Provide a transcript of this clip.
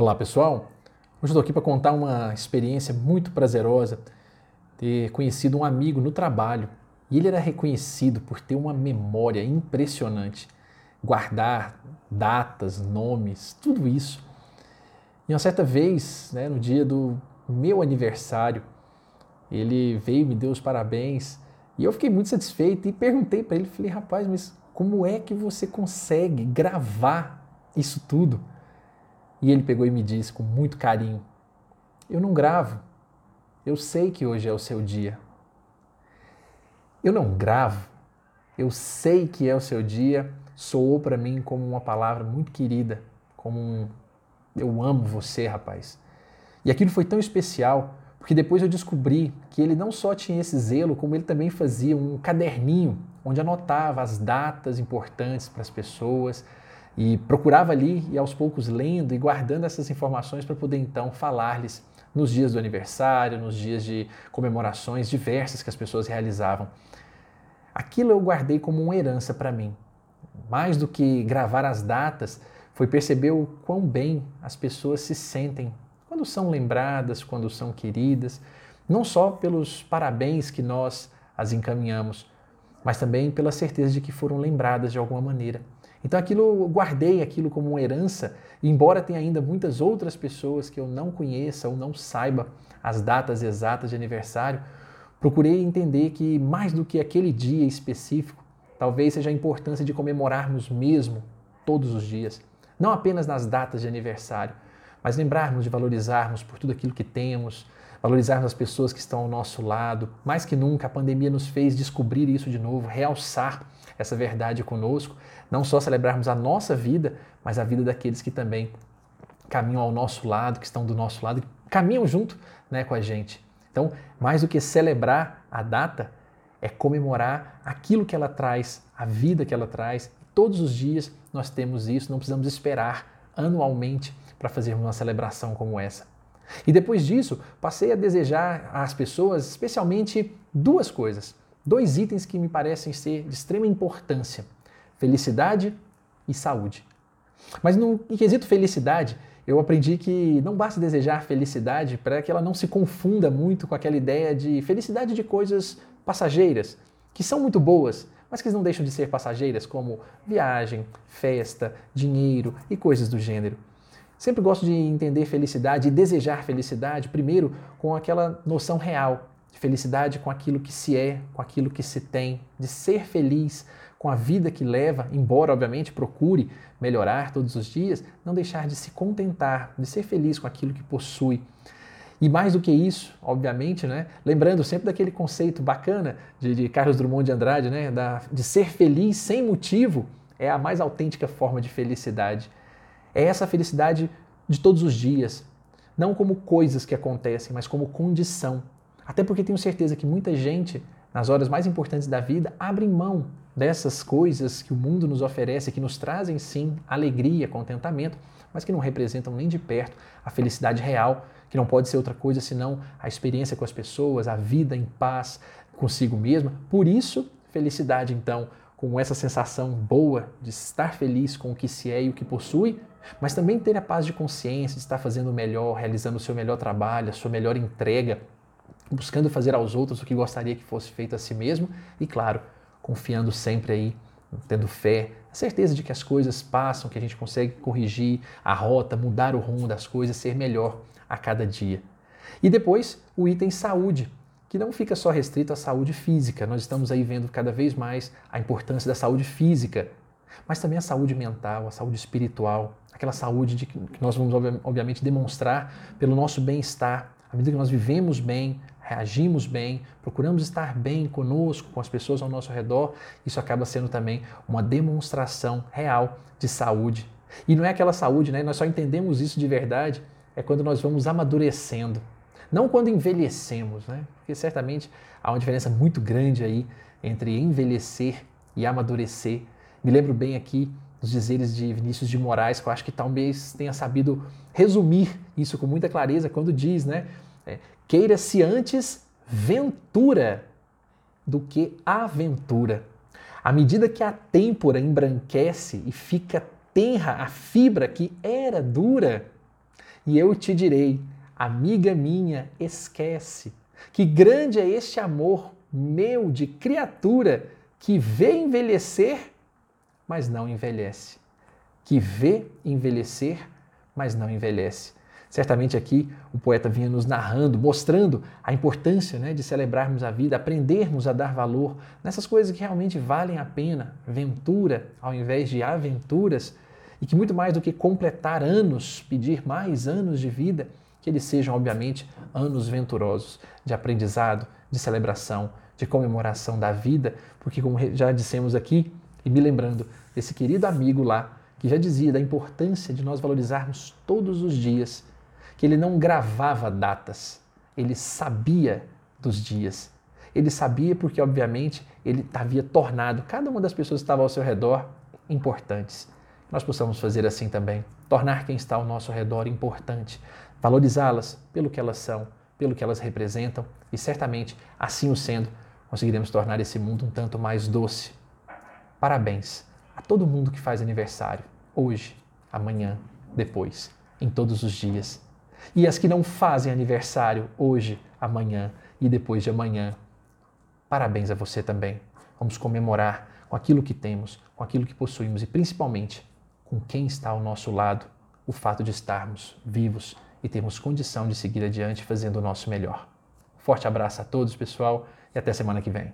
Olá pessoal, hoje estou aqui para contar uma experiência muito prazerosa, ter conhecido um amigo no trabalho e ele era reconhecido por ter uma memória impressionante, guardar datas, nomes, tudo isso. E uma certa vez, né, no dia do meu aniversário, ele veio, me deu os parabéns e eu fiquei muito satisfeito e perguntei para ele, falei, rapaz, mas como é que você consegue gravar isso tudo? E ele pegou e me disse com muito carinho: Eu não gravo. Eu sei que hoje é o seu dia. Eu não gravo. Eu sei que é o seu dia. Soou para mim como uma palavra muito querida, como um eu amo você, rapaz. E aquilo foi tão especial, porque depois eu descobri que ele não só tinha esse zelo, como ele também fazia um caderninho onde anotava as datas importantes para as pessoas, e procurava ali e aos poucos lendo e guardando essas informações para poder então falar-lhes nos dias do aniversário, nos dias de comemorações diversas que as pessoas realizavam. Aquilo eu guardei como uma herança para mim. Mais do que gravar as datas, foi perceber o quão bem as pessoas se sentem quando são lembradas, quando são queridas, não só pelos parabéns que nós as encaminhamos, mas também pela certeza de que foram lembradas de alguma maneira. Então aquilo eu guardei aquilo como uma herança, embora tenha ainda muitas outras pessoas que eu não conheça ou não saiba as datas exatas de aniversário, procurei entender que mais do que aquele dia específico, talvez seja a importância de comemorarmos mesmo todos os dias, não apenas nas datas de aniversário, mas lembrarmos de valorizarmos por tudo aquilo que temos, valorizarmos as pessoas que estão ao nosso lado. Mais que nunca, a pandemia nos fez descobrir isso de novo, realçar essa verdade conosco, não só celebrarmos a nossa vida, mas a vida daqueles que também caminham ao nosso lado, que estão do nosso lado, caminham junto né, com a gente. Então, mais do que celebrar a data, é comemorar aquilo que ela traz, a vida que ela traz. Todos os dias nós temos isso, não precisamos esperar anualmente para fazermos uma celebração como essa. E depois disso, passei a desejar às pessoas, especialmente, duas coisas dois itens que me parecem ser de extrema importância: felicidade e saúde. Mas no quesito felicidade, eu aprendi que não basta desejar felicidade para que ela não se confunda muito com aquela ideia de felicidade de coisas passageiras, que são muito boas, mas que não deixam de ser passageiras, como viagem, festa, dinheiro e coisas do gênero. Sempre gosto de entender felicidade e desejar felicidade, primeiro com aquela noção real de felicidade com aquilo que se é, com aquilo que se tem, de ser feliz com a vida que leva, embora obviamente procure melhorar todos os dias, não deixar de se contentar, de ser feliz com aquilo que possui. E mais do que isso, obviamente, né, lembrando sempre daquele conceito bacana de, de Carlos Drummond de Andrade, né, da, de ser feliz sem motivo, é a mais autêntica forma de felicidade. É essa felicidade de todos os dias, não como coisas que acontecem, mas como condição até porque tenho certeza que muita gente, nas horas mais importantes da vida, abre mão dessas coisas que o mundo nos oferece, que nos trazem sim alegria, contentamento, mas que não representam nem de perto a felicidade real, que não pode ser outra coisa senão a experiência com as pessoas, a vida em paz consigo mesma. Por isso, felicidade então, com essa sensação boa de estar feliz com o que se é e o que possui, mas também ter a paz de consciência, de estar fazendo o melhor, realizando o seu melhor trabalho, a sua melhor entrega buscando fazer aos outros o que gostaria que fosse feito a si mesmo e, claro, confiando sempre aí, tendo fé, a certeza de que as coisas passam, que a gente consegue corrigir a rota, mudar o rumo das coisas, ser melhor a cada dia. E depois, o item saúde, que não fica só restrito à saúde física. Nós estamos aí vendo cada vez mais a importância da saúde física, mas também a saúde mental, a saúde espiritual, aquela saúde de que nós vamos obviamente demonstrar pelo nosso bem-estar, à medida que nós vivemos bem, reagimos bem, procuramos estar bem conosco, com as pessoas ao nosso redor, isso acaba sendo também uma demonstração real de saúde. E não é aquela saúde, né? Nós só entendemos isso de verdade é quando nós vamos amadurecendo, não quando envelhecemos, né? Porque certamente há uma diferença muito grande aí entre envelhecer e amadurecer. Me lembro bem aqui dos dizeres de Vinícius de Moraes, que eu acho que talvez tenha sabido resumir isso com muita clareza quando diz, né? É, Queira-se antes ventura do que aventura. À medida que a têmpora embranquece e fica tenra a fibra que era dura, E eu te direi, amiga minha, esquece, que grande é este amor meu de criatura que vê envelhecer, mas não envelhece. Que vê envelhecer, mas não envelhece. Certamente aqui o poeta vinha nos narrando, mostrando a importância né, de celebrarmos a vida, aprendermos a dar valor nessas coisas que realmente valem a pena, ventura ao invés de aventuras, e que muito mais do que completar anos, pedir mais anos de vida, que eles sejam, obviamente, anos venturosos de aprendizado, de celebração, de comemoração da vida, porque, como já dissemos aqui, e me lembrando desse querido amigo lá, que já dizia da importância de nós valorizarmos todos os dias que ele não gravava datas, ele sabia dos dias. Ele sabia porque, obviamente, ele havia tornado cada uma das pessoas que estavam ao seu redor importantes. Nós possamos fazer assim também, tornar quem está ao nosso redor importante, valorizá-las pelo que elas são, pelo que elas representam e certamente, assim o sendo, conseguiremos tornar esse mundo um tanto mais doce. Parabéns a todo mundo que faz aniversário, hoje, amanhã, depois, em todos os dias e as que não fazem aniversário hoje, amanhã e depois de amanhã. Parabéns a você também. Vamos comemorar com aquilo que temos, com aquilo que possuímos e principalmente com quem está ao nosso lado, o fato de estarmos vivos e termos condição de seguir adiante fazendo o nosso melhor. Forte abraço a todos, pessoal, e até semana que vem.